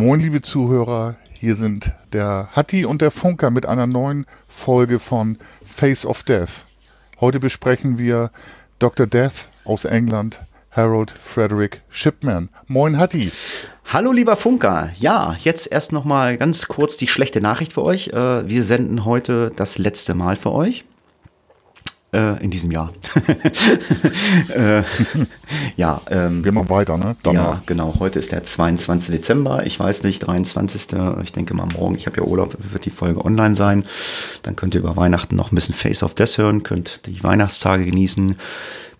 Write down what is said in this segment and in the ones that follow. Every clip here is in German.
Moin, liebe Zuhörer, hier sind der Hatti und der Funker mit einer neuen Folge von Face of Death. Heute besprechen wir Dr. Death aus England, Harold Frederick Shipman. Moin, Hatti. Hallo lieber Funker, ja, jetzt erst noch mal ganz kurz die schlechte Nachricht für euch. Äh, wir senden heute das letzte Mal für euch. Äh, in diesem Jahr. äh, ja, ähm, wir machen weiter, ne? Danach. Ja, genau. Heute ist der 22. Dezember. Ich weiß nicht, 23. Ich denke mal morgen. Ich habe ja Urlaub, wird die Folge online sein. Dann könnt ihr über Weihnachten noch ein bisschen Face of Death hören, könnt die Weihnachtstage genießen,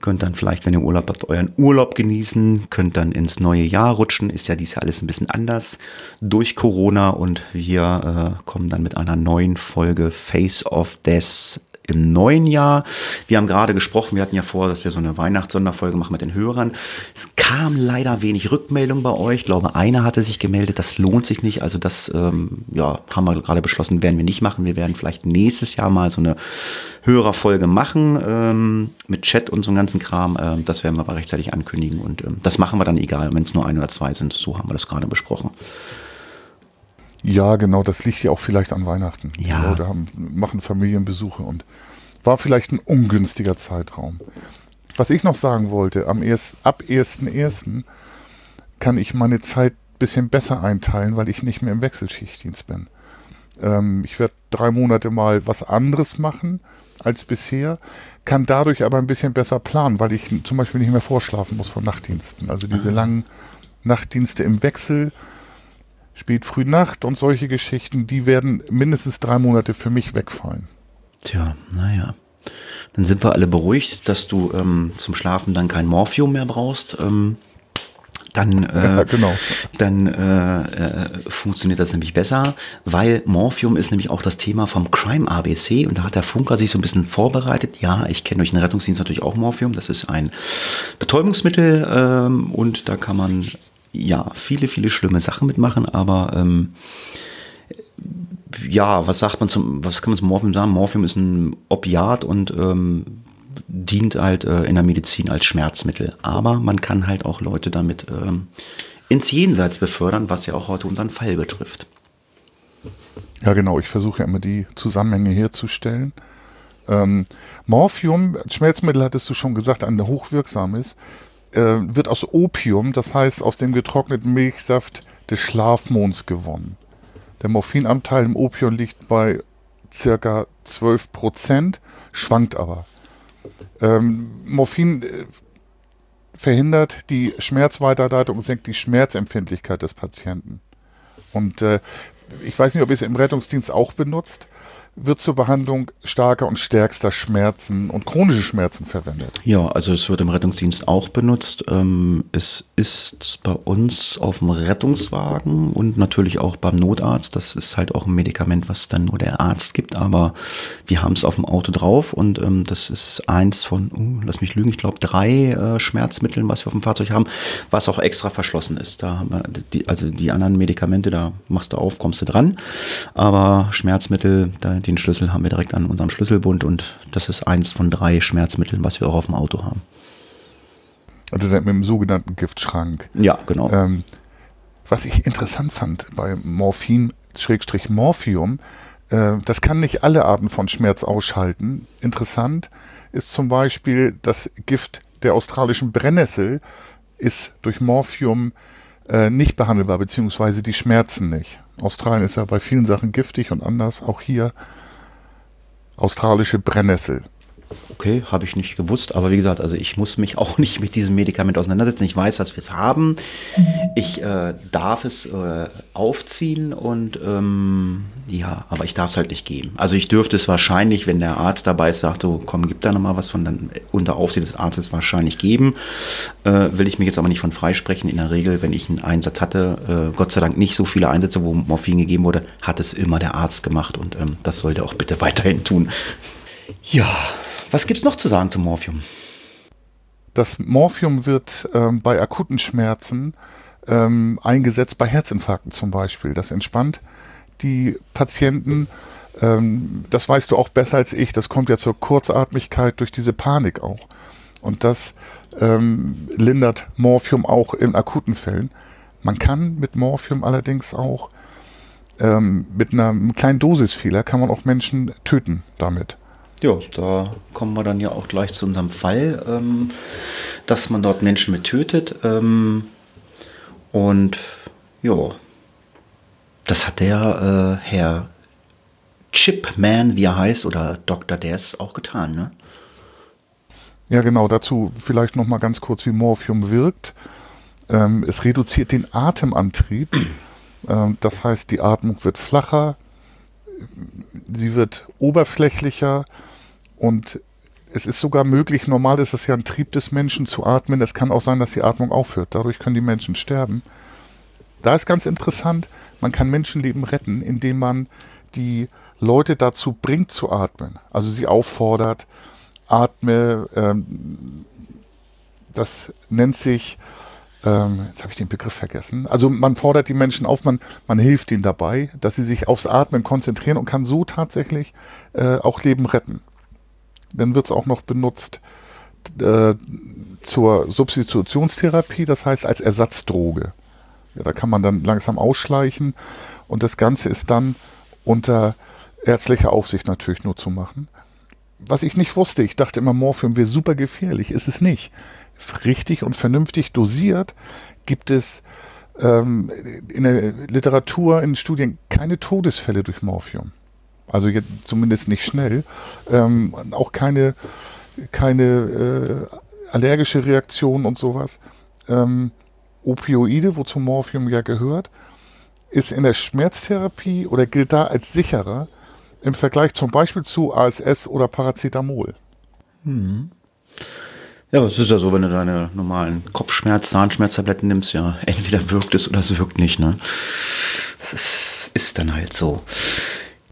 könnt dann vielleicht, wenn ihr Urlaub habt, euren Urlaub genießen, könnt dann ins neue Jahr rutschen. Ist ja dieses Jahr alles ein bisschen anders durch Corona und wir äh, kommen dann mit einer neuen Folge Face of Death im neuen Jahr. Wir haben gerade gesprochen, wir hatten ja vor, dass wir so eine Weihnachtssonderfolge machen mit den Hörern. Es kam leider wenig Rückmeldung bei euch. Ich glaube, einer hatte sich gemeldet, das lohnt sich nicht. Also das ähm, ja, haben wir gerade beschlossen, werden wir nicht machen. Wir werden vielleicht nächstes Jahr mal so eine Hörerfolge machen ähm, mit Chat und so einem ganzen Kram. Ähm, das werden wir aber rechtzeitig ankündigen und ähm, das machen wir dann egal, wenn es nur ein oder zwei sind. So haben wir das gerade besprochen. Ja, genau, das liegt ja auch vielleicht an Weihnachten. Ja. Die Leute haben, machen Familienbesuche und war vielleicht ein ungünstiger Zeitraum. Was ich noch sagen wollte, am erst, ab 1.1. kann ich meine Zeit ein bisschen besser einteilen, weil ich nicht mehr im Wechselschichtdienst bin. Ähm, ich werde drei Monate mal was anderes machen als bisher, kann dadurch aber ein bisschen besser planen, weil ich zum Beispiel nicht mehr vorschlafen muss von Nachtdiensten. Also diese langen Nachtdienste im Wechsel spät früh Nacht und solche Geschichten, die werden mindestens drei Monate für mich wegfallen. Tja, naja. Dann sind wir alle beruhigt, dass du ähm, zum Schlafen dann kein Morphium mehr brauchst. Ähm, dann, äh, ja, genau. dann äh, äh, funktioniert das nämlich besser, weil Morphium ist nämlich auch das Thema vom Crime ABC und da hat der Funker sich so ein bisschen vorbereitet. Ja, ich kenne durch den Rettungsdienst natürlich auch Morphium, das ist ein Betäubungsmittel ähm, und da kann man ja, viele, viele schlimme Sachen mitmachen, aber ähm, ja, was sagt man zum, was kann man zum Morphium sagen? Morphium ist ein Opiat und ähm, dient halt äh, in der Medizin als Schmerzmittel. Aber man kann halt auch Leute damit ähm, ins Jenseits befördern, was ja auch heute unseren Fall betrifft. Ja, genau. Ich versuche ja immer die Zusammenhänge herzustellen. Ähm, Morphium, Schmerzmittel hattest du schon gesagt, ein hochwirksam ist äh, wird aus Opium, das heißt aus dem getrockneten Milchsaft des Schlafmonds gewonnen. Der Morphinanteil im Opium liegt bei circa 12 Prozent, schwankt aber. Ähm, Morphin äh, verhindert die Schmerzweiterleitung und senkt die Schmerzempfindlichkeit des Patienten. Und äh, ich weiß nicht, ob ihr es im Rettungsdienst auch benutzt wird zur Behandlung starker und stärkster Schmerzen und chronische Schmerzen verwendet. Ja, also es wird im Rettungsdienst auch benutzt. Ähm, es ist bei uns auf dem Rettungswagen und natürlich auch beim Notarzt. Das ist halt auch ein Medikament, was dann nur der Arzt gibt, aber wir haben es auf dem Auto drauf und ähm, das ist eins von, uh, lass mich lügen, ich glaube drei äh, Schmerzmitteln, was wir auf dem Fahrzeug haben, was auch extra verschlossen ist. Da die, also die anderen Medikamente, da machst du auf, kommst du dran, aber Schmerzmittel, da, den Schlüssel haben wir direkt an unserem Schlüsselbund und das ist eins von drei Schmerzmitteln, was wir auch auf dem Auto haben. Also mit dem sogenannten Giftschrank. Ja, genau. Ähm, was ich interessant fand bei Morphin, Schrägstrich Morphium, äh, das kann nicht alle Arten von Schmerz ausschalten. Interessant ist zum Beispiel das Gift der australischen Brennnessel ist durch Morphium äh, nicht behandelbar, beziehungsweise die Schmerzen nicht. Australien ist ja bei vielen Sachen giftig und anders. Auch hier australische Brennnessel. Okay, habe ich nicht gewusst, aber wie gesagt, also ich muss mich auch nicht mit diesem Medikament auseinandersetzen. Ich weiß, dass wir es haben. Ich äh, darf es äh, aufziehen und ähm, ja, aber ich darf es halt nicht geben. Also ich dürfte es wahrscheinlich, wenn der Arzt dabei ist, sagt, so komm, gib da nochmal was von, dann unter Aufsicht des Arztes wahrscheinlich geben. Äh, will ich mich jetzt aber nicht von freisprechen. In der Regel, wenn ich einen Einsatz hatte, äh, Gott sei Dank nicht so viele Einsätze, wo Morphin gegeben wurde, hat es immer der Arzt gemacht und ähm, das sollte auch bitte weiterhin tun. Ja, was gibt es noch zu sagen zum Morphium? Das Morphium wird ähm, bei akuten Schmerzen ähm, eingesetzt, bei Herzinfarkten zum Beispiel. Das entspannt die Patienten. Ähm, das weißt du auch besser als ich. Das kommt ja zur Kurzatmigkeit durch diese Panik auch. Und das ähm, lindert Morphium auch in akuten Fällen. Man kann mit Morphium allerdings auch ähm, mit einer, kleinen Dosisfehler kann man auch Menschen töten damit. Ja, da kommen wir dann ja auch gleich zu unserem Fall, ähm, dass man dort Menschen mit tötet. Ähm, und ja, das hat der äh, Herr Chipman, wie er heißt, oder Dr. Des auch getan, ne? Ja, genau. Dazu vielleicht noch mal ganz kurz, wie Morphium wirkt. Ähm, es reduziert den Atemantrieb. Ähm, das heißt, die Atmung wird flacher, sie wird oberflächlicher und es ist sogar möglich, normal ist es ja ein Trieb des Menschen zu atmen. Es kann auch sein, dass die Atmung aufhört. Dadurch können die Menschen sterben. Da ist ganz interessant, man kann Menschenleben retten, indem man die Leute dazu bringt zu atmen. Also sie auffordert, atme. Ähm, das nennt sich, ähm, jetzt habe ich den Begriff vergessen. Also man fordert die Menschen auf, man, man hilft ihnen dabei, dass sie sich aufs Atmen konzentrieren und kann so tatsächlich äh, auch Leben retten. Dann wird es auch noch benutzt äh, zur Substitutionstherapie, das heißt als Ersatzdroge. Ja, da kann man dann langsam ausschleichen und das Ganze ist dann unter ärztlicher Aufsicht natürlich nur zu machen. Was ich nicht wusste, ich dachte immer, Morphium wäre super gefährlich, ist es nicht. Richtig und vernünftig dosiert gibt es ähm, in der Literatur, in Studien keine Todesfälle durch Morphium. Also jetzt zumindest nicht schnell. Ähm, auch keine, keine äh, allergische Reaktion und sowas. Ähm, Opioide, wozu Morphium ja gehört, ist in der Schmerztherapie oder gilt da als sicherer im Vergleich zum Beispiel zu ASS oder Paracetamol. Hm. Ja, es ist ja so, wenn du deine normalen Kopfschmerz-, Zahnschmerztabletten nimmst, ja, entweder wirkt es oder es wirkt nicht, ne? Das ist, ist dann halt so.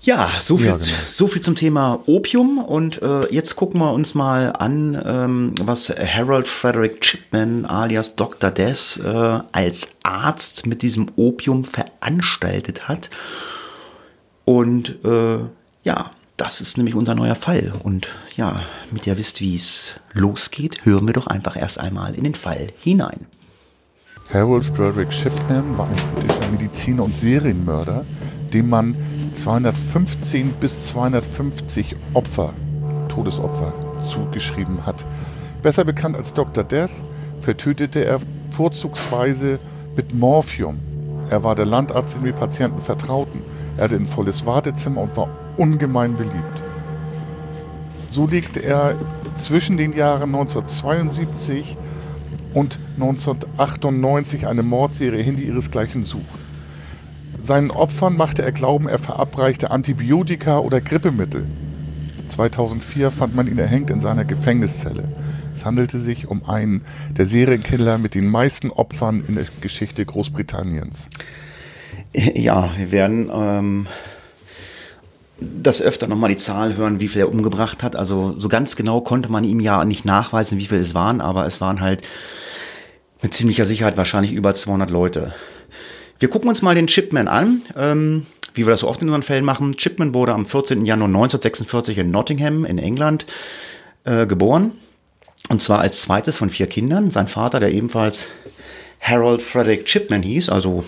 Ja, so viel, ja, genau. so viel zum Thema Opium. Und äh, jetzt gucken wir uns mal an, ähm, was Harold Frederick Chipman alias Dr. Death äh, als Arzt mit diesem Opium veranstaltet hat. Und äh, ja, das ist nämlich unser neuer Fall. Und ja, mit ihr wisst, wie es losgeht, hören wir doch einfach erst einmal in den Fall hinein. Harold Frederick Chipman war ein britischer Mediziner und Serienmörder, dem man 215 bis 250 Opfer, Todesopfer, zugeschrieben hat. Besser bekannt als Dr. Death, vertötete er vorzugsweise mit Morphium. Er war der Landarzt, dem die Patienten vertrauten. Er hatte ein volles Wartezimmer und war ungemein beliebt. So legte er zwischen den Jahren 1972 und 1998 eine Mordserie hin, die ihresgleichen sucht. Seinen Opfern machte er glauben, er verabreichte Antibiotika oder Grippemittel. 2004 fand man ihn erhängt in seiner Gefängniszelle. Es handelte sich um einen der Serienkiller mit den meisten Opfern in der Geschichte Großbritanniens. Ja, wir werden ähm, das öfter nochmal die Zahl hören, wie viel er umgebracht hat. Also so ganz genau konnte man ihm ja nicht nachweisen, wie viel es waren, aber es waren halt mit ziemlicher Sicherheit wahrscheinlich über 200 Leute. Wir gucken uns mal den Chipman an, ähm, wie wir das so oft in unseren Fällen machen. Chipman wurde am 14. Januar 1946 in Nottingham in England äh, geboren. Und zwar als zweites von vier Kindern. Sein Vater, der ebenfalls Harold Frederick Chipman hieß, also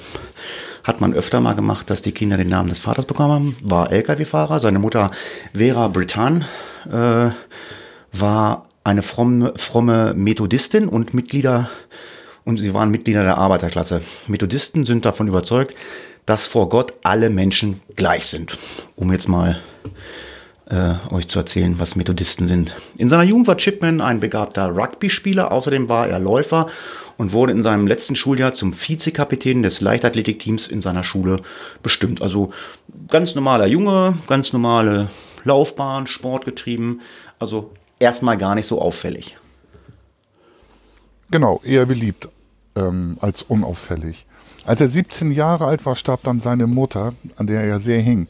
hat man öfter mal gemacht, dass die Kinder den Namen des Vaters bekommen haben, war Lkw-Fahrer. Seine Mutter Vera Britan äh, war eine fromme, fromme Methodistin und Mitglieder und sie waren Mitglieder der Arbeiterklasse. Methodisten sind davon überzeugt, dass vor Gott alle Menschen gleich sind. Um jetzt mal äh, euch zu erzählen, was Methodisten sind. In seiner Jugend war Chipman ein begabter Rugby-Spieler, außerdem war er Läufer und wurde in seinem letzten Schuljahr zum Vizekapitän des Leichtathletikteams in seiner Schule bestimmt. Also ganz normaler Junge, ganz normale Laufbahn, Sport getrieben, also erstmal gar nicht so auffällig. Genau, eher beliebt ähm, als unauffällig. Als er 17 Jahre alt war, starb dann seine Mutter, an der er sehr hing.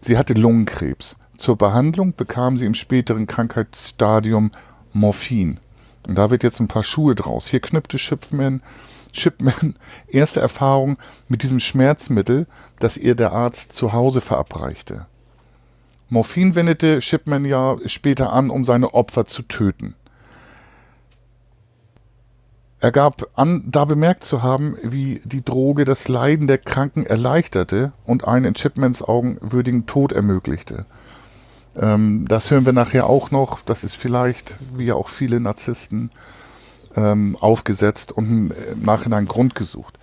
Sie hatte Lungenkrebs. Zur Behandlung bekam sie im späteren Krankheitsstadium Morphin. Und da wird jetzt ein paar Schuhe draus. Hier knüpfte Shipman, Shipman erste Erfahrung mit diesem Schmerzmittel, das ihr der Arzt zu Hause verabreichte. Morphin wendete Shipman ja später an, um seine Opfer zu töten. Er gab an, da bemerkt zu haben, wie die Droge das Leiden der Kranken erleichterte und einen in Chipmans Augen würdigen Tod ermöglichte. Ähm, das hören wir nachher auch noch. Das ist vielleicht, wie ja auch viele Narzissten, ähm, aufgesetzt und im Nachhinein Grund gesucht.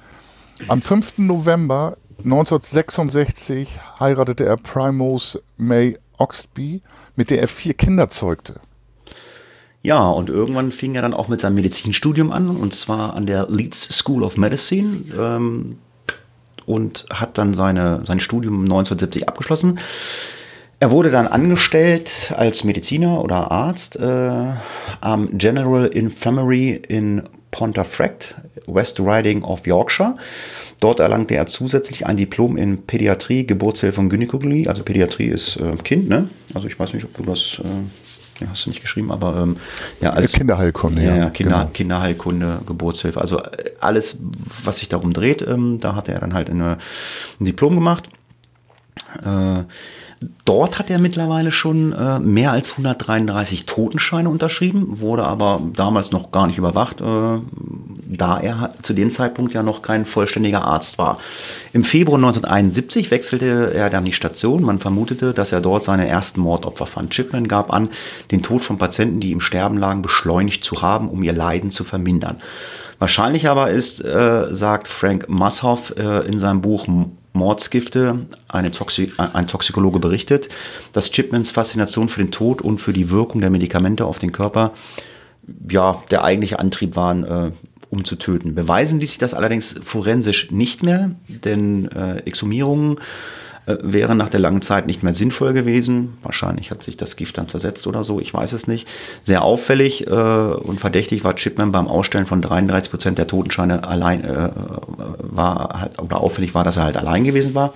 Am 5. November 1966 heiratete er Primrose May Oxby, mit der er vier Kinder zeugte. Ja, und irgendwann fing er dann auch mit seinem Medizinstudium an, und zwar an der Leeds School of Medicine. Ähm, und hat dann seine, sein Studium 1970 abgeschlossen. Er wurde dann angestellt als Mediziner oder Arzt äh, am General Infirmary in Pontefract, West Riding of Yorkshire. Dort erlangte er zusätzlich ein Diplom in Pädiatrie, Geburtshilfe und Gynäkologie. Also Pädiatrie ist äh, Kind, ne? Also ich weiß nicht, ob du das äh, ja, hast du nicht geschrieben, aber ähm, ja, also, Kinderheilkunde. Ja, ja Kinder, genau. Kinderheilkunde, Geburtshilfe, also äh, alles, was sich darum dreht, ähm, da hat er dann halt eine, ein Diplom gemacht. Äh, Dort hat er mittlerweile schon äh, mehr als 133 Totenscheine unterschrieben, wurde aber damals noch gar nicht überwacht, äh, da er zu dem Zeitpunkt ja noch kein vollständiger Arzt war. Im Februar 1971 wechselte er dann die Station. Man vermutete, dass er dort seine ersten Mordopfer fand. Chipman gab an, den Tod von Patienten, die im Sterben lagen, beschleunigt zu haben, um ihr Leiden zu vermindern. Wahrscheinlich aber ist, äh, sagt Frank Massoff äh, in seinem Buch Mordsgifte, Toxi ein Toxikologe berichtet, dass Chipmans Faszination für den Tod und für die Wirkung der Medikamente auf den Körper ja der eigentliche Antrieb waren, äh, um zu töten. Beweisen ließ sich das allerdings forensisch nicht mehr, denn äh, Exhumierungen äh, wäre nach der langen Zeit nicht mehr sinnvoll gewesen. Wahrscheinlich hat sich das Gift dann zersetzt oder so, ich weiß es nicht. Sehr auffällig äh, und verdächtig war Chipman beim Ausstellen von 33 Prozent der Totenscheine allein, äh, war halt, oder auffällig war, dass er halt allein gewesen war.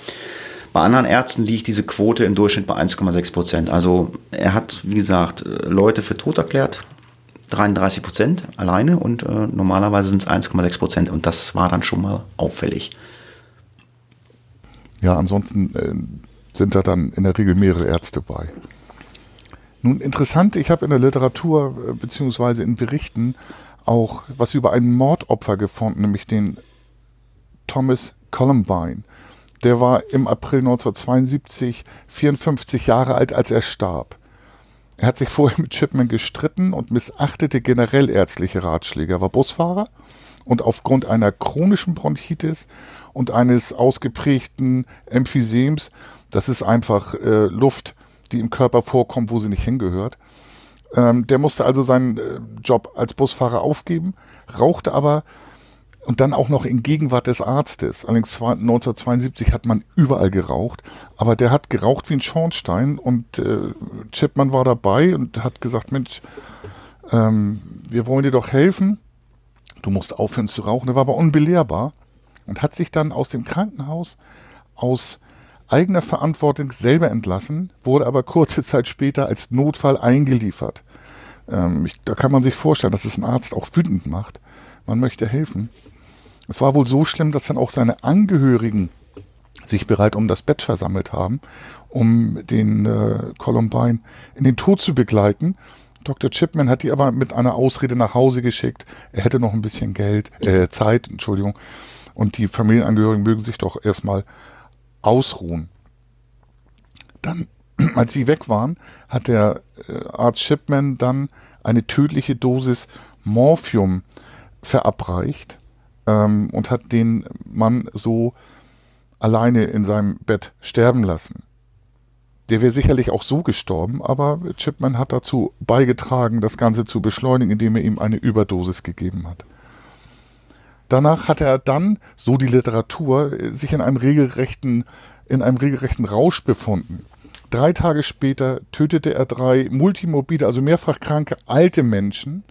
Bei anderen Ärzten liegt diese Quote im Durchschnitt bei 1,6 Prozent. Also er hat, wie gesagt, Leute für tot erklärt, 33 Prozent alleine und äh, normalerweise sind es 1,6 Prozent und das war dann schon mal auffällig. Ja, ansonsten äh, sind da dann in der Regel mehrere Ärzte bei. Nun interessant, ich habe in der Literatur äh, beziehungsweise in Berichten auch was über einen Mordopfer gefunden, nämlich den Thomas Columbine. Der war im April 1972 54 Jahre alt, als er starb. Er hat sich vorher mit Chipman gestritten und missachtete generell ärztliche Ratschläge. Er war Busfahrer und aufgrund einer chronischen Bronchitis und eines ausgeprägten Emphysems, das ist einfach äh, Luft, die im Körper vorkommt, wo sie nicht hingehört. Ähm, der musste also seinen äh, Job als Busfahrer aufgeben, rauchte aber und dann auch noch in Gegenwart des Arztes. Allerdings 1972 hat man überall geraucht, aber der hat geraucht wie ein Schornstein und äh, Chipman war dabei und hat gesagt, Mensch, ähm, wir wollen dir doch helfen du musst aufhören zu rauchen. Er war aber unbelehrbar und hat sich dann aus dem Krankenhaus aus eigener Verantwortung selber entlassen, wurde aber kurze Zeit später als Notfall eingeliefert. Ähm, ich, da kann man sich vorstellen, dass es ein Arzt auch wütend macht. Man möchte helfen. Es war wohl so schlimm, dass dann auch seine Angehörigen sich bereit um das Bett versammelt haben, um den äh, Columbine in den Tod zu begleiten. Dr. Chipman hat die aber mit einer Ausrede nach Hause geschickt. Er hätte noch ein bisschen Geld, äh, Zeit, Entschuldigung. Und die Familienangehörigen mögen sich doch erstmal ausruhen. Dann, als sie weg waren, hat der äh, Arzt Chipman dann eine tödliche Dosis Morphium verabreicht ähm, und hat den Mann so alleine in seinem Bett sterben lassen. Der wäre sicherlich auch so gestorben, aber Chipman hat dazu beigetragen, das Ganze zu beschleunigen, indem er ihm eine Überdosis gegeben hat. Danach hat er dann, so die Literatur, sich in einem regelrechten, in einem regelrechten Rausch befunden. Drei Tage später tötete er drei multimorbide, also mehrfach kranke alte Menschen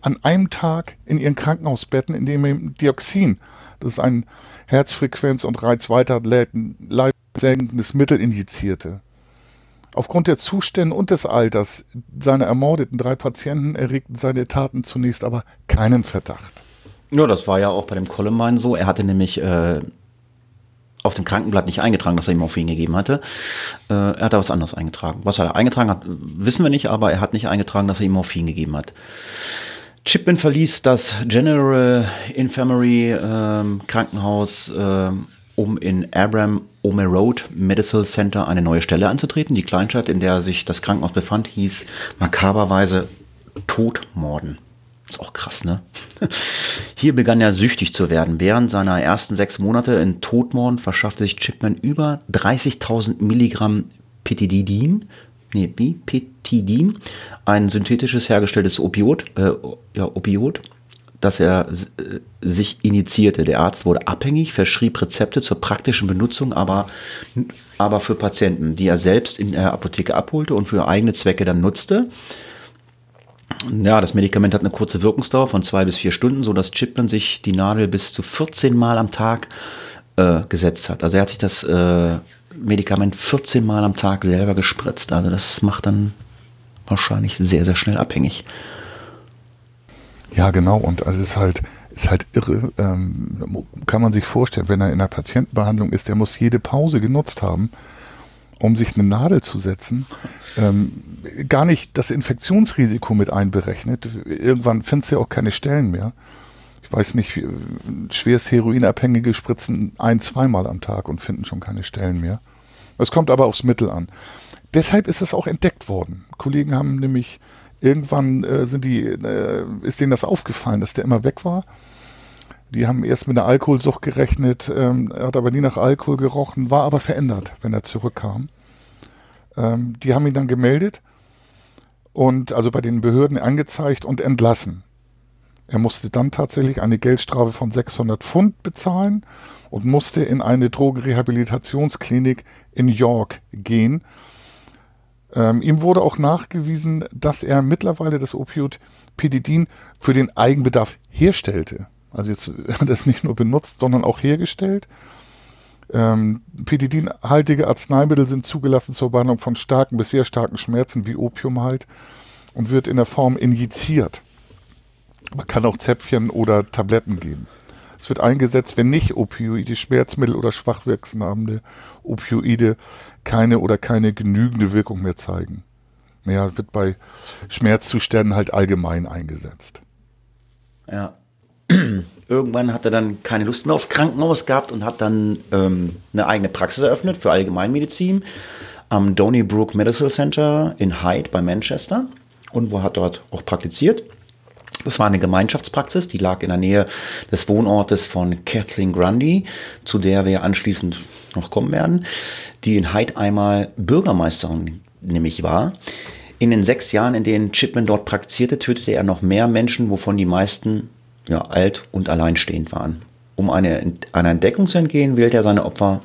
an einem Tag in ihren Krankenhausbetten, indem er Dioxin, das ist ein Herzfrequenz- und Reizweitersenkendes Mittel, injizierte. Aufgrund der Zustände und des Alters seiner ermordeten drei Patienten erregten seine Taten zunächst aber keinen Verdacht. Ja, das war ja auch bei dem Columbine so. Er hatte nämlich äh, auf dem Krankenblatt nicht eingetragen, dass er ihm Morphin gegeben hatte. Äh, er hat da was anderes eingetragen. Was er eingetragen hat, wissen wir nicht, aber er hat nicht eingetragen, dass er ihm Morphin gegeben hat. Chipman verließ das General Infirmary äh, Krankenhaus, um in Abram Ome Road Medical Center eine neue Stelle anzutreten. Die Kleinstadt, in der sich das Krankenhaus befand, hieß makaberweise Todmorden. Ist auch krass, ne? Hier begann er süchtig zu werden. Während seiner ersten sechs Monate in Todmorden verschaffte sich Chipman über 30.000 Milligramm Petidin, nee, wie? Petidin, ein synthetisches hergestelltes Opiot, äh, ja, Opiot, das er äh, sich initiierte. Der Arzt wurde abhängig, verschrieb Rezepte zur praktischen Benutzung, aber, aber für Patienten, die er selbst in der Apotheke abholte und für eigene Zwecke dann nutzte. Ja, das Medikament hat eine kurze Wirkungsdauer von zwei bis vier Stunden, so dass Chipman sich die Nadel bis zu 14 Mal am Tag äh, gesetzt hat. Also er hat sich das äh, Medikament 14 Mal am Tag selber gespritzt. Also das macht dann wahrscheinlich sehr, sehr schnell abhängig. Ja, genau. Und also es ist halt, ist halt irre. Ähm, kann man sich vorstellen, wenn er in einer Patientenbehandlung ist, der muss jede Pause genutzt haben, um sich eine Nadel zu setzen, ähm, gar nicht das Infektionsrisiko mit einberechnet. Irgendwann findest du ja auch keine Stellen mehr. Ich weiß nicht, schwerst Heroinabhängige spritzen ein-, zweimal am Tag und finden schon keine Stellen mehr. Es kommt aber aufs Mittel an. Deshalb ist es auch entdeckt worden. Kollegen haben nämlich irgendwann äh, sind die, äh, ist denen das aufgefallen, dass der immer weg war. Die haben erst mit einer Alkoholsucht gerechnet, ähm, hat aber nie nach Alkohol gerochen, war aber verändert, wenn er zurückkam. Ähm, die haben ihn dann gemeldet und also bei den Behörden angezeigt und entlassen. Er musste dann tatsächlich eine Geldstrafe von 600 Pfund bezahlen und musste in eine Drogenrehabilitationsklinik in York gehen. Ähm, ihm wurde auch nachgewiesen, dass er mittlerweile das Opioid Pedidin für den Eigenbedarf herstellte. Also jetzt hat er es nicht nur benutzt, sondern auch hergestellt. Ähm, Petidinhaltige Arzneimittel sind zugelassen zur Behandlung von starken bis sehr starken Schmerzen wie Opium halt und wird in der Form injiziert. Man kann auch Zäpfchen oder Tabletten geben. Es wird eingesetzt, wenn nicht Opioide, Schmerzmittel oder schwach wirkende Opioide keine oder keine genügende Wirkung mehr zeigen. Naja, wird bei Schmerzzuständen halt allgemein eingesetzt. Ja. Irgendwann hat er dann keine Lust mehr auf Krankenhaus gehabt und hat dann ähm, eine eigene Praxis eröffnet für Allgemeinmedizin am Donnybrook Medical Center in Hyde bei Manchester und wo hat dort auch praktiziert. Das war eine Gemeinschaftspraxis, die lag in der Nähe des Wohnortes von Kathleen Grundy, zu der wir anschließend noch kommen werden, die in Hyde einmal Bürgermeisterin nämlich war. In den sechs Jahren, in denen Chipman dort praktizierte, tötete er noch mehr Menschen, wovon die meisten ja, alt und alleinstehend waren. Um eine, einer Entdeckung zu entgehen, wählt er seine Opfer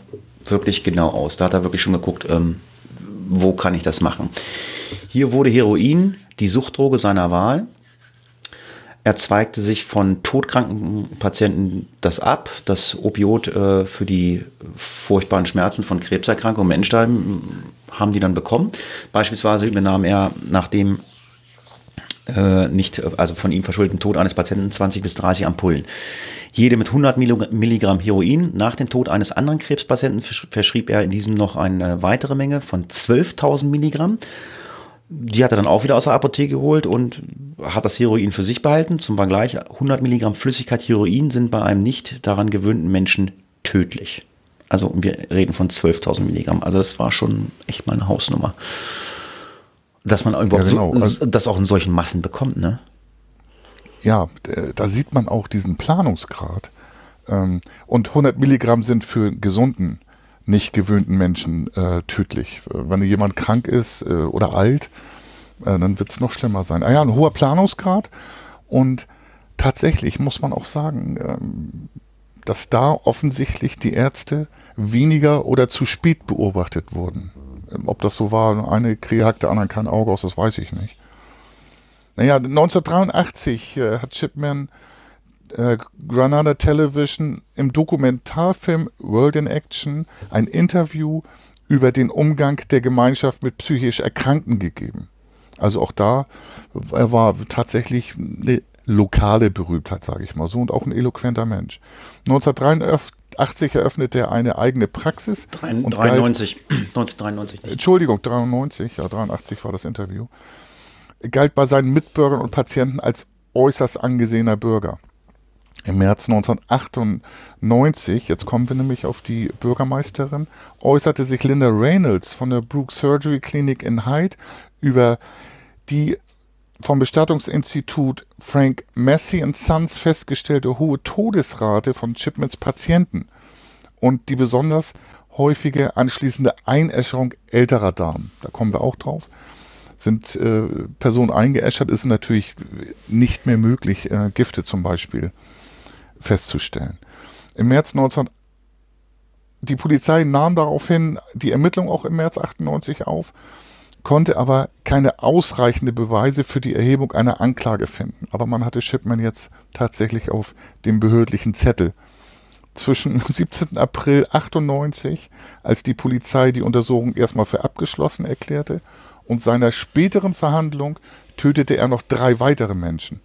wirklich genau aus. Da hat er wirklich schon geguckt, ähm, wo kann ich das machen. Hier wurde Heroin die Suchtdroge seiner Wahl. Er zweigte sich von todkranken Patienten das ab. Das Opiot äh, für die furchtbaren Schmerzen von Krebserkrankungen, Menschenstein haben die dann bekommen. Beispielsweise übernahm er, nachdem äh, nicht, also von ihm verschuldeten Tod eines Patienten 20 bis 30 Ampullen. Jede mit 100 Milligramm Heroin. Nach dem Tod eines anderen Krebspatienten verschrieb er in diesem noch eine weitere Menge von 12.000 Milligramm. Die hat er dann auch wieder aus der Apotheke geholt und hat das Heroin für sich behalten. Zum Vergleich, 100 Milligramm Flüssigkeit Heroin sind bei einem nicht daran gewöhnten Menschen tödlich. Also wir reden von 12.000 Milligramm. Also das war schon echt mal eine Hausnummer. Dass man überhaupt ja, genau. so, also, das auch in solchen Massen bekommt, ne? Ja, da sieht man auch diesen Planungsgrad. Ähm, und 100 Milligramm sind für gesunden nicht gewöhnten Menschen äh, tödlich. Wenn jemand krank ist äh, oder alt, äh, dann wird es noch schlimmer sein. Ah ja, ein hoher Planungsgrad und tatsächlich muss man auch sagen, ähm, dass da offensichtlich die Ärzte weniger oder zu spät beobachtet wurden. Ob das so war, eine Krähe hackte anderen kein Auge aus, das weiß ich nicht. Naja, 1983 äh, hat Chipman äh, Granada Television im Dokumentarfilm World in Action ein Interview über den Umgang der Gemeinschaft mit psychisch Erkrankten gegeben. Also auch da, er war tatsächlich eine lokale Berühmtheit, sage ich mal so, und auch ein eloquenter Mensch. 1983 eröffnete er eine eigene Praxis. 93, 1993 nicht. Entschuldigung, 93, ja, 83 war das Interview. Er galt bei seinen Mitbürgern und Patienten als äußerst angesehener Bürger. Im März 1998, jetzt kommen wir nämlich auf die Bürgermeisterin, äußerte sich Linda Reynolds von der Brooke Surgery Clinic in Hyde über die vom Bestattungsinstitut Frank Massey Sons festgestellte hohe Todesrate von Chipmans Patienten und die besonders häufige anschließende Einäscherung älterer Damen. Da kommen wir auch drauf. Sind äh, Personen eingeäschert, ist natürlich nicht mehr möglich, äh, Gifte zum Beispiel festzustellen. Im März 19 die Polizei nahm daraufhin die Ermittlung auch im März 98 auf konnte aber keine ausreichende Beweise für die Erhebung einer Anklage finden. Aber man hatte Shipman jetzt tatsächlich auf dem behördlichen Zettel. Zwischen 17. April 98, als die Polizei die Untersuchung erstmal für abgeschlossen erklärte, und seiner späteren Verhandlung tötete er noch drei weitere Menschen.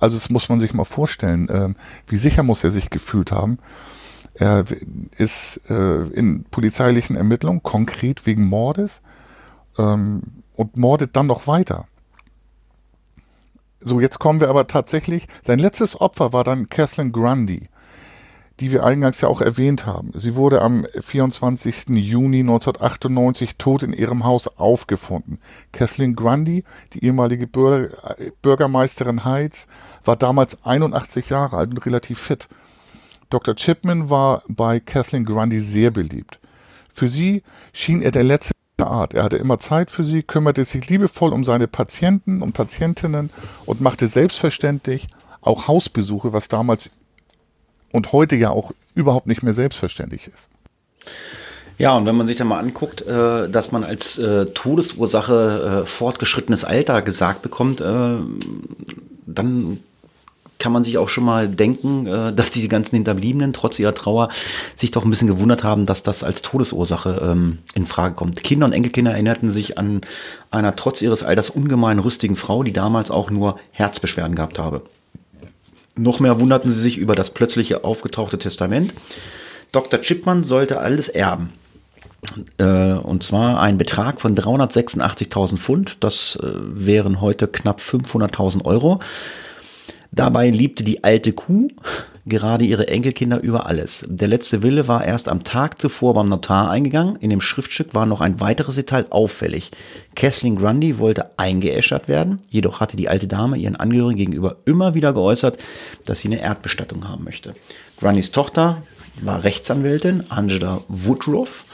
Also das muss man sich mal vorstellen. Äh, wie sicher muss er sich gefühlt haben? Er ist äh, in polizeilichen Ermittlungen konkret wegen Mordes ähm, und mordet dann noch weiter. So, jetzt kommen wir aber tatsächlich. Sein letztes Opfer war dann Kathleen Grundy, die wir eingangs ja auch erwähnt haben. Sie wurde am 24. Juni 1998 tot in ihrem Haus aufgefunden. Kathleen Grundy, die ehemalige Bürger, Bürgermeisterin Heights, war damals 81 Jahre alt und relativ fit. Dr. Chipman war bei Kathleen Grundy sehr beliebt. Für sie schien er der letzte Art. Er hatte immer Zeit für sie, kümmerte sich liebevoll um seine Patienten und Patientinnen und machte selbstverständlich auch Hausbesuche, was damals und heute ja auch überhaupt nicht mehr selbstverständlich ist. Ja, und wenn man sich dann mal anguckt, äh, dass man als äh, Todesursache äh, fortgeschrittenes Alter gesagt bekommt, dann kann man sich auch schon mal denken, äh, dass diese ganzen Hinterbliebenen trotz ihrer Trauer sich doch ein bisschen gewundert haben, dass das als Todesursache ähm, in Frage kommt. Kinder und Enkelkinder erinnerten sich an einer trotz ihres Alters ungemein rüstigen Frau, die damals auch nur Herzbeschwerden gehabt habe. Noch mehr wunderten sie sich über das plötzliche aufgetauchte Testament. Dr. Chipman sollte alles erben. Äh, und zwar ein Betrag von 386.000 Pfund. Das äh, wären heute knapp 500.000 Euro. Dabei liebte die alte Kuh gerade ihre Enkelkinder über alles. Der letzte Wille war erst am Tag zuvor beim Notar eingegangen. In dem Schriftstück war noch ein weiteres Detail auffällig. Kathleen Grundy wollte eingeäschert werden, jedoch hatte die alte Dame ihren Angehörigen gegenüber immer wieder geäußert, dass sie eine Erdbestattung haben möchte. Grundys Tochter war Rechtsanwältin, Angela Woodruff.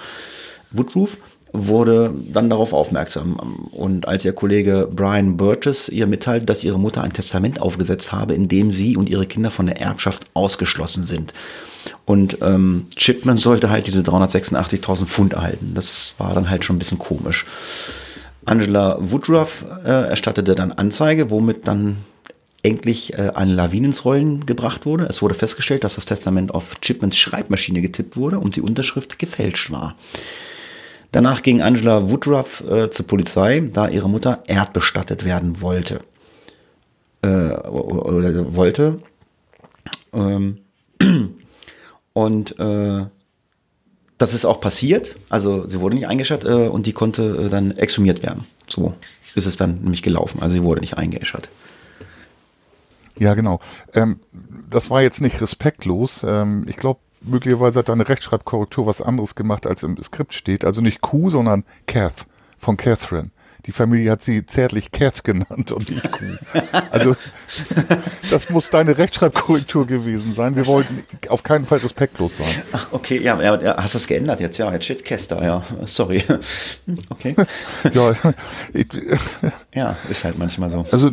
Woodruff wurde dann darauf aufmerksam. Und als ihr Kollege Brian Burgess ihr mitteilte, dass ihre Mutter ein Testament aufgesetzt habe, in dem sie und ihre Kinder von der Erbschaft ausgeschlossen sind. Und ähm, Chipman sollte halt diese 386.000 Pfund erhalten. Das war dann halt schon ein bisschen komisch. Angela Woodruff äh, erstattete dann Anzeige, womit dann endlich äh, eine Lawine ins Rollen gebracht wurde. Es wurde festgestellt, dass das Testament auf Chipmans Schreibmaschine getippt wurde und die Unterschrift gefälscht war. Danach ging Angela Woodruff äh, zur Polizei, da ihre Mutter erdbestattet werden wollte. Äh, oder wollte. Ähm, und äh, das ist auch passiert. Also sie wurde nicht eingeschert äh, und die konnte äh, dann exhumiert werden. So ist es dann nämlich gelaufen. Also sie wurde nicht eingeäschert. Ja, genau. Ähm, das war jetzt nicht respektlos. Ähm, ich glaube, möglicherweise hat deine Rechtschreibkorrektur was anderes gemacht, als im Skript steht. Also nicht Q, sondern Kath von Catherine. Die Familie hat sie zärtlich Cass genannt und nicht Kuh. Also das muss deine Rechtschreibkorrektur gewesen sein. Wir wollten auf keinen Fall respektlos sein. Ach, okay, ja, ja hast du das geändert jetzt? Ja, jetzt steht da, ja. Sorry. Okay. Ja, ich, Ja, ist halt manchmal so. also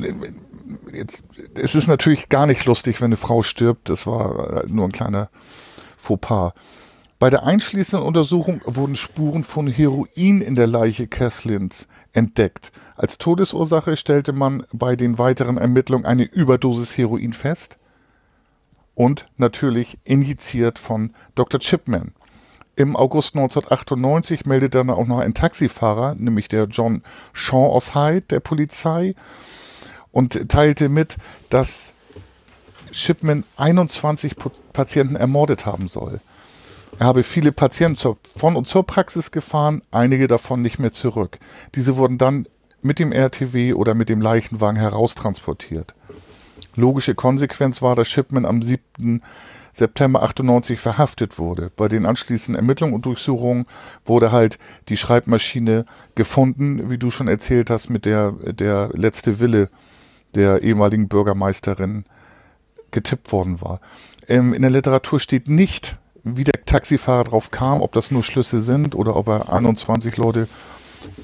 es ist natürlich gar nicht lustig, wenn eine Frau stirbt. Das war nur ein kleiner Fauxpas. Bei der einschließenden Untersuchung wurden Spuren von Heroin in der Leiche Kesslins entdeckt. Als Todesursache stellte man bei den weiteren Ermittlungen eine Überdosis Heroin fest und natürlich injiziert von Dr. Chipman. Im August 1998 meldete dann auch noch ein Taxifahrer, nämlich der John Shaw aus Hyde, der Polizei, und teilte mit, dass Shipman 21 Po- Patienten ermordet haben soll. Er habe viele Patienten zur, von und zur Praxis gefahren, einige davon nicht mehr zurück. Diese wurden dann mit dem RTW oder mit dem Leichenwagen heraustransportiert. Logische Konsequenz war, dass Shipman am 7. September 98 verhaftet wurde. Bei den anschließenden Ermittlungen und Durchsuchungen wurde halt die Schreibmaschine gefunden, wie du schon erzählt hast, mit der der letzte Wille der ehemaligen Bürgermeisterin getippt worden war. Ähm, in der Literatur steht nicht, wie der Taxifahrer drauf kam, ob das nur Schlüsse sind oder ob er 21 Leute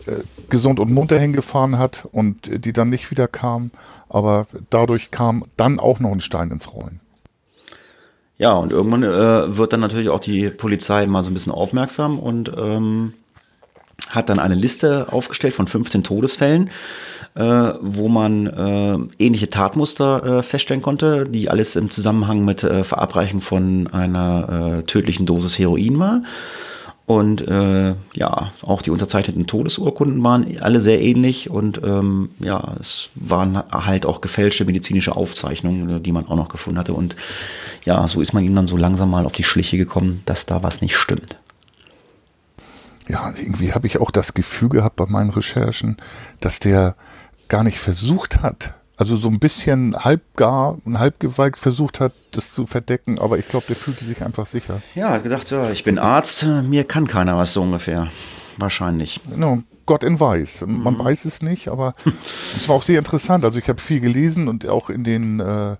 äh, gesund und munter hingefahren hat und äh, die dann nicht wieder kamen. Aber dadurch kam dann auch noch ein Stein ins Rollen. Ja, und irgendwann äh, wird dann natürlich auch die Polizei mal so ein bisschen aufmerksam und ähm, hat dann eine Liste aufgestellt von 15 Todesfällen, äh, wo man äh, ähnliche Tatmuster äh, feststellen konnte, die alles im Zusammenhang mit äh, Verabreichung von einer äh, tödlichen Dosis Heroin war. Und äh, ja, auch die unterzeichneten Todesurkunden waren alle sehr ähnlich und ähm, ja, es waren halt auch gefälschte medizinische Aufzeichnungen, die man auch noch gefunden hatte. Und ja, so ist man ihm dann so langsam mal auf die Schliche gekommen, dass da was nicht stimmt. Ja, irgendwie habe ich auch das Gefühl gehabt bei meinen Recherchen, dass der gar nicht versucht hat, also so ein bisschen halbgar und halbgewalkt versucht hat, das zu verdecken, aber ich glaube, der fühlte sich einfach sicher. Ja, hat gedacht, ja, ich bin Arzt, mir kann keiner was so ungefähr. Wahrscheinlich. No, Gott in weiß. Man weiß es nicht, aber es war auch sehr interessant. Also ich habe viel gelesen und auch in den äh,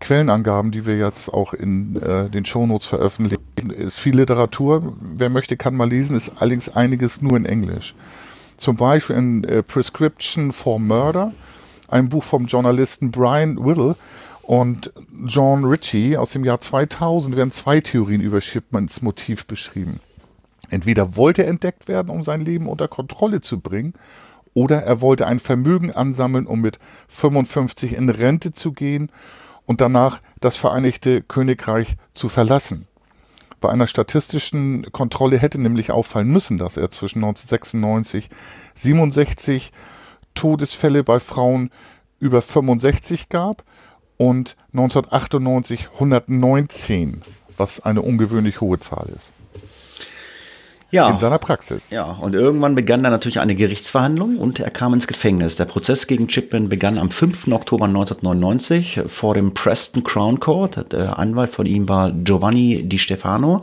Quellenangaben, die wir jetzt auch in äh, den Shownotes veröffentlichen, ist viel Literatur. Wer möchte, kann mal lesen, ist allerdings einiges nur in Englisch. Zum Beispiel in äh, Prescription for Murder, ein Buch vom Journalisten Brian Whittle und John Ritchie aus dem Jahr 2000 werden zwei Theorien über Shipmans Motiv beschrieben. Entweder wollte er entdeckt werden, um sein Leben unter Kontrolle zu bringen, oder er wollte ein Vermögen ansammeln, um mit 55 in Rente zu gehen und danach das Vereinigte Königreich zu verlassen. Bei einer statistischen Kontrolle hätte nämlich auffallen müssen, dass er zwischen 1996 67 Todesfälle bei Frauen über 65 gab und 1998 119, was eine ungewöhnlich hohe Zahl ist Ja. in seiner Praxis. Ja, und irgendwann begann dann natürlich eine Gerichtsverhandlung und er kam ins Gefängnis. Der Prozess gegen Chipman begann am 5. Oktober 1999 vor dem Preston Crown Court. Der Anwalt von ihm war Giovanni Di Stefano.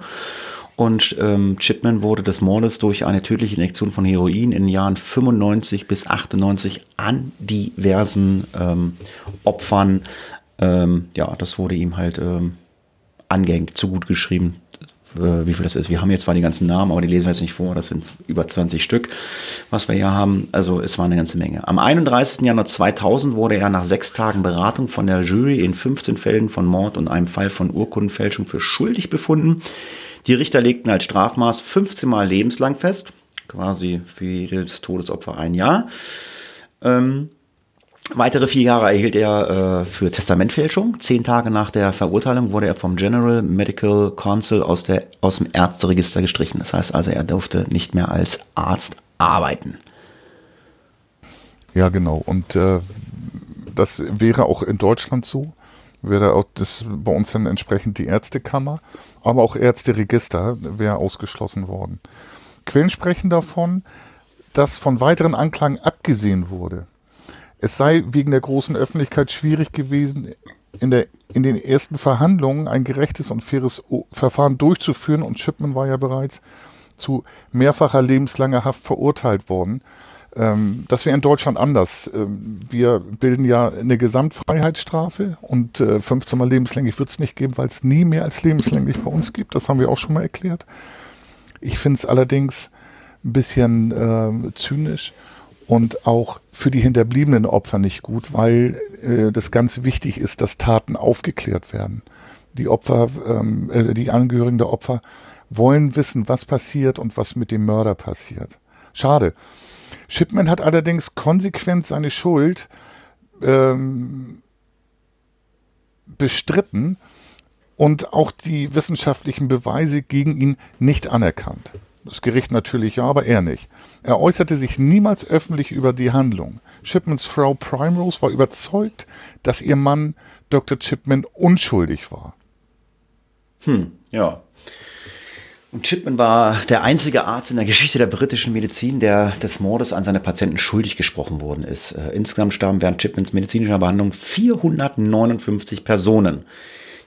Und ähm, Chipman wurde des Mordes durch eine tödliche Injektion von Heroin in den Jahren 95 bis 98 an diversen ähm, Opfern, ähm, ja, das wurde ihm halt ähm, angehängt, zu gut geschrieben, wie viel das ist. Wir haben jetzt zwar die ganzen Namen, aber die lesen wir jetzt nicht vor. Das sind über 20 Stück, was wir hier haben. Also es war eine ganze Menge. Am 31. Januar 2000 wurde er nach sechs Tagen Beratung von der Jury in 15 Fällen von Mord und einem Fall von Urkundenfälschung für schuldig befunden. Die Richter legten als Strafmaß 15 Mal lebenslang fest, quasi für jedes Todesopfer ein Jahr. Ähm, Weitere vier Jahre erhielt er äh, für Testamentfälschung. Zehn Tage nach der Verurteilung wurde er vom General Medical Council aus, der, aus dem Ärzteregister gestrichen. Das heißt also, er durfte nicht mehr als Arzt arbeiten. Ja, genau. Und äh, das wäre auch in Deutschland so. Wäre auch das bei uns dann entsprechend die Ärztekammer, aber auch Ärzteregister wäre ausgeschlossen worden. Quellen sprechen davon, dass von weiteren Anklagen abgesehen wurde. Es sei wegen der großen Öffentlichkeit schwierig gewesen, in, der, in den ersten Verhandlungen ein gerechtes und faires O- Verfahren durchzuführen und Shipman war ja bereits zu mehrfacher lebenslanger Haft verurteilt worden. Ähm, das wäre in Deutschland anders. Ähm, wir bilden ja eine Gesamtfreiheitsstrafe und äh, 15 Mal lebenslänglich wird es nicht geben, weil es nie mehr als lebenslänglich bei uns gibt. Das haben wir auch schon mal erklärt. Ich finde es allerdings ein bisschen äh, zynisch und auch für die hinterbliebenen Opfer nicht gut, weil äh, das ganz wichtig ist, dass Taten aufgeklärt werden. Die Opfer, ähm, äh, die Angehörigen der Opfer wollen wissen, was passiert und was mit dem Mörder passiert. Schade. Shipman hat allerdings konsequent seine Schuld ähm, bestritten und auch die wissenschaftlichen Beweise gegen ihn nicht anerkannt. Das Gericht natürlich ja, aber er nicht. Er äußerte sich niemals öffentlich über die Handlung. Chipmans Frau Primrose war überzeugt, dass ihr Mann Dr. Chipman unschuldig war. Hm, ja. Und Chipman war der einzige Arzt in der Geschichte der britischen Medizin, der des Mordes an seine Patienten schuldig gesprochen worden ist. Äh, insgesamt starben während Chipmans medizinischer Behandlung 459 Personen.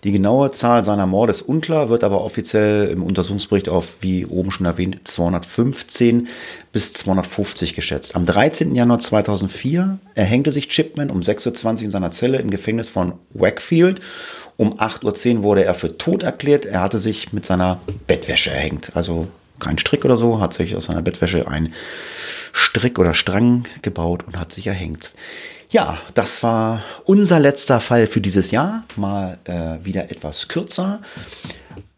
Die genaue Zahl seiner Morde ist unklar, wird aber offiziell im Untersuchungsbericht auf, wie oben schon erwähnt, 215 bis 250 geschätzt. Am 13. Januar 2004 erhängte sich Chipman um 6.20 Uhr in seiner Zelle im Gefängnis von Wakefield. Um 8.10 Uhr wurde er für tot erklärt. Er hatte sich mit seiner Bettwäsche erhängt. Also kein Strick oder so, hat sich aus seiner Bettwäsche ein Strick oder Strang gebaut und hat sich erhängt. Ja, das war unser letzter Fall für dieses Jahr. Mal äh, wieder etwas kürzer.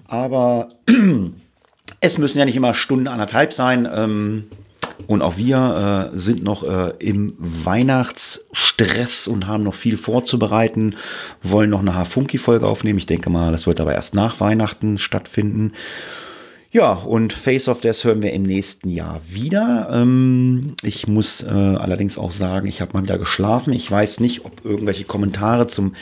Aber es müssen ja nicht immer Stunde, anderthalb sein. Ähm, und auch wir äh, sind noch äh, im Weihnachtsstress und haben noch viel vorzubereiten. Wollen noch eine Hafunki-Folge aufnehmen. Ich denke mal, das wird aber erst nach Weihnachten stattfinden. Ja, und Face of Death hören wir im nächsten Jahr wieder. Ähm, ich muss äh, allerdings auch sagen, ich habe mal wieder geschlafen. Ich weiß nicht, ob irgendwelche Kommentare zum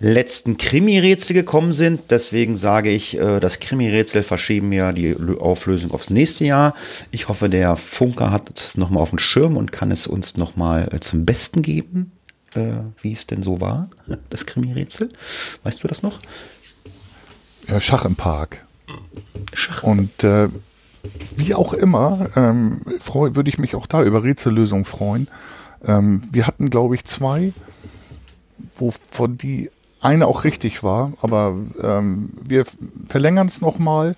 letzten Krimi-Rätsel gekommen sind. Deswegen sage ich, äh, das Krimi-Rätsel verschieben wir die Auflösung aufs nächste Jahr. Ich hoffe, der Funker hat es nochmal auf dem Schirm und kann es uns nochmal äh, zum Besten geben, äh, wie es denn so war, das Krimi-Rätsel. Weißt du das noch? Ja, Schach im Park. Und äh, wie auch immer, ähm, würde ich mich auch da über Rätsellösungen freuen. Ähm, wir hatten, glaube ich, zwei, wovon die eine auch richtig war, aber ähm, wir verlängern es nochmal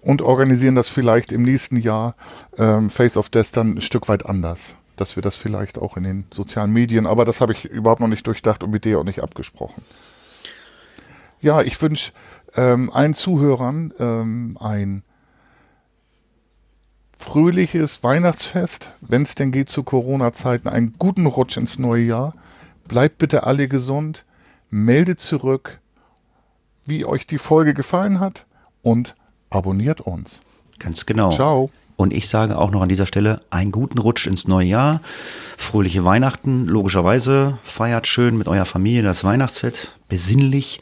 und organisieren das vielleicht im nächsten Jahr ähm, Face of Death dann ein Stück weit anders. Dass wir das vielleicht auch in den sozialen Medien, aber das habe ich überhaupt noch nicht durchdacht und mit dir auch nicht abgesprochen. Ja, ich wünsche ähm, allen Zuhörern ähm, ein fröhliches Weihnachtsfest, wenn es denn geht zu Corona-Zeiten, einen guten Rutsch ins neue Jahr. Bleibt bitte alle gesund, meldet zurück, wie euch die Folge gefallen hat und abonniert uns. Ganz genau. Ciao. Und ich sage auch noch an dieser Stelle einen guten Rutsch ins neue Jahr. Fröhliche Weihnachten, logischerweise. Feiert schön mit eurer Familie das Weihnachtsfest. Besinnlich.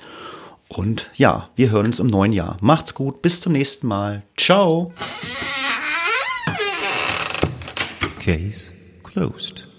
Und ja, wir hören uns im neuen Jahr. Macht's gut, bis zum nächsten Mal. Ciao. Case closed.